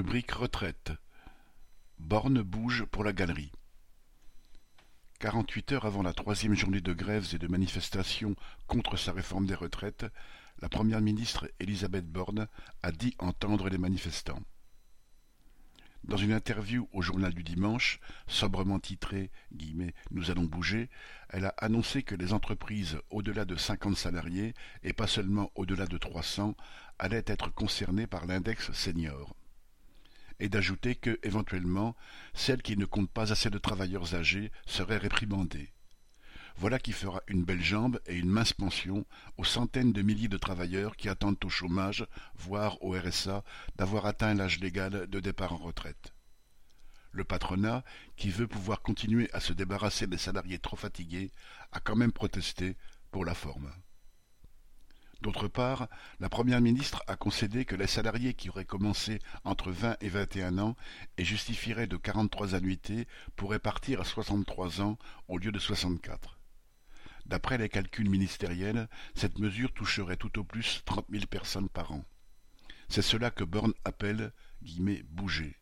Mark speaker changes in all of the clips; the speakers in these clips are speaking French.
Speaker 1: Rubrique retraite. Borne bouge pour la galerie. Quarante-huit heures avant la troisième journée de grèves et de manifestations contre sa réforme des retraites, la première ministre Elisabeth Borne a dit entendre les manifestants. Dans une interview au journal du dimanche, sobrement titrée « Nous allons bouger », elle a annoncé que les entreprises au-delà de cinquante salariés, et pas seulement au-delà de trois cents, allaient être concernées par l'index senior et d'ajouter que, éventuellement, celles qui ne comptent pas assez de travailleurs âgés seraient réprimandées. Voilà qui fera une belle jambe et une mince pension aux centaines de milliers de travailleurs qui attendent au chômage, voire au RSA, d'avoir atteint l'âge légal de départ en retraite. Le patronat, qui veut pouvoir continuer à se débarrasser des salariés trop fatigués, a quand même protesté pour la forme. D'autre part, la première ministre a concédé que les salariés qui auraient commencé entre vingt et vingt et un ans et justifieraient de quarante-trois annuités pourraient partir à soixante-trois ans au lieu de soixante-quatre. D'après les calculs ministériels, cette mesure toucherait tout au plus trente mille personnes par an. C'est cela que Borne appelle guillemets, bouger.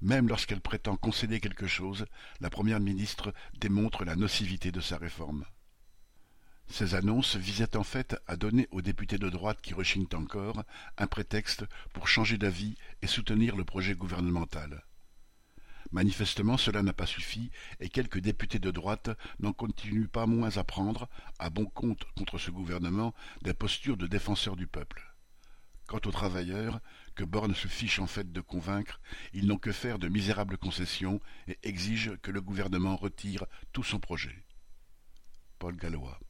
Speaker 1: Même lorsqu'elle prétend concéder quelque chose, la première ministre démontre la nocivité de sa réforme. Ces annonces visaient en fait à donner aux députés de droite qui rechignent encore un prétexte pour changer d'avis et soutenir le projet gouvernemental. Manifestement cela n'a pas suffi et quelques députés de droite n'en continuent pas moins à prendre, à bon compte contre ce gouvernement, des postures de défenseurs du peuple. Quant aux travailleurs, que Borne se fiche en fait de convaincre, ils n'ont que faire de misérables concessions et exigent que le gouvernement retire tout son projet. Paul Gallois